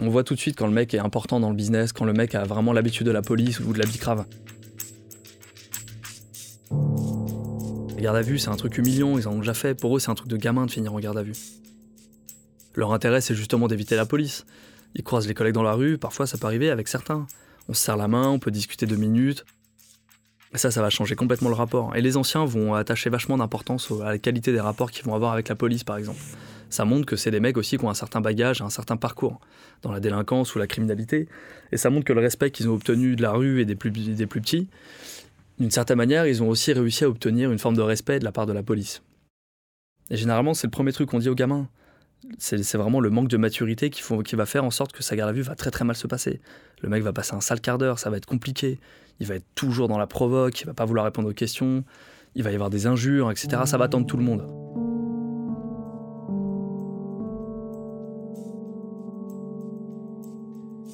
On voit tout de suite quand le mec est important dans le business, quand le mec a vraiment l'habitude de la police ou de la bicrave. Les gardes à vue, c'est un truc humiliant, ils en ont déjà fait. Pour eux, c'est un truc de gamin de finir en garde à vue. Leur intérêt, c'est justement d'éviter la police. Ils croisent les collègues dans la rue, parfois ça peut arriver avec certains. On se serre la main, on peut discuter deux minutes. Ça, ça va changer complètement le rapport. Et les anciens vont attacher vachement d'importance à la qualité des rapports qu'ils vont avoir avec la police, par exemple ça montre que c'est des mecs aussi qui ont un certain bagage, un certain parcours dans la délinquance ou la criminalité. Et ça montre que le respect qu'ils ont obtenu de la rue et des plus, petits, d'une certaine manière, ils ont aussi réussi à obtenir une forme de respect de la part de la police. Et généralement, c'est le premier truc qu'on dit aux gamins. C'est vraiment le manque de maturité qui, qui va faire en sorte que sa garde à vue va très très mal se passer. Le mec va passer un sale quart d'heure, ça va être compliqué. Il va être toujours dans la provoque, il va pas vouloir répondre aux questions, il va y avoir des injures, etc. Ça va attendre tout le monde.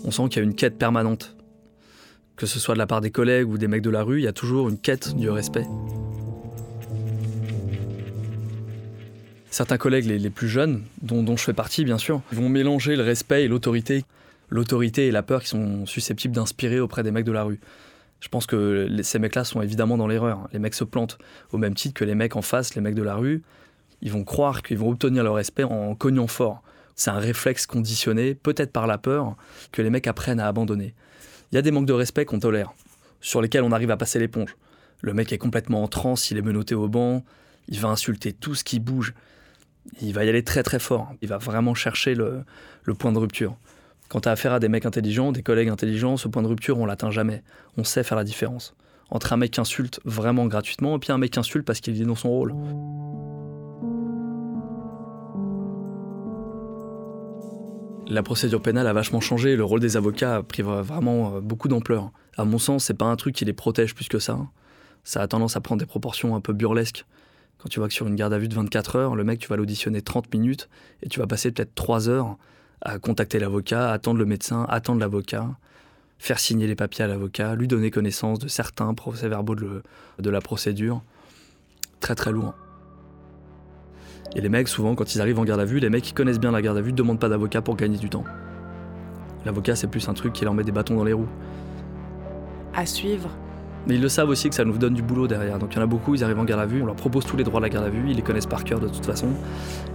On sent qu'il y a une quête permanente. Que ce soit de la part des collègues ou des mecs de la rue, il y a toujours une quête du respect. Certains collègues, les, plus jeunes, dont, je fais partie bien sûr, vont mélanger le respect et l'autorité. L'autorité et la peur qui sont susceptibles d'inspirer auprès des mecs de la rue. Je pense que ces mecs-là sont évidemment dans l'erreur. Les mecs se plantent au même titre que les mecs en face, les mecs de la rue. Ils vont croire qu'ils vont obtenir leur respect en cognant fort. C'est un réflexe conditionné, peut-être par la peur, que les mecs apprennent à abandonner. Il y a des manques de respect qu'on tolère, sur lesquels on arrive à passer l'éponge. Le mec est complètement en transe, il est menotté au banc, il va insulter tout ce qui bouge. Il va y aller très très fort. Il va vraiment chercher le, point de rupture. Quand tu affaire à des mecs intelligents, des collègues intelligents, ce point de rupture, on l'atteint jamais. On sait faire la différence entre un mec qui insulte vraiment gratuitement et puis un mec qui insulte parce qu'il est dans son rôle. La procédure pénale a vachement changé, le rôle des avocats a pris vraiment euh, beaucoup d'ampleur. À mon sens, c'est pas un truc qui les protège plus que ça. Ça a tendance à prendre des proportions un peu burlesques. Quand tu vois que sur une garde à vue de 24 heures, le mec, tu vas l'auditionner 30 minutes et tu vas passer peut-être 3 heures à contacter l'avocat, attendre le médecin, attendre l'avocat, faire signer les papiers à l'avocat, lui donner connaissance de certains procès-verbaux de, de la procédure. Très très lourd. Et les mecs, souvent, quand ils arrivent en garde à vue, les mecs qui connaissent bien la garde à vue ne demandent pas d'avocat pour gagner du temps. L'avocat, c'est plus un truc qui leur met des bâtons dans les roues. À suivre. Mais ils le savent aussi que ça nous donne du boulot derrière. Donc il y en a beaucoup, ils arrivent en garde à vue, on leur propose tous les droits de la garde à vue, ils les connaissent par cœur de toute façon.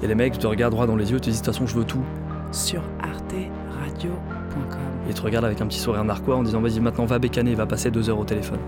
Et les mecs te regardent droit dans les yeux, te disent de toute façon je veux tout. Sur arteradio.com. Et ils te regardent avec un petit sourire narquois en disant vas-y maintenant va bécaner, va passer deux heures au téléphone.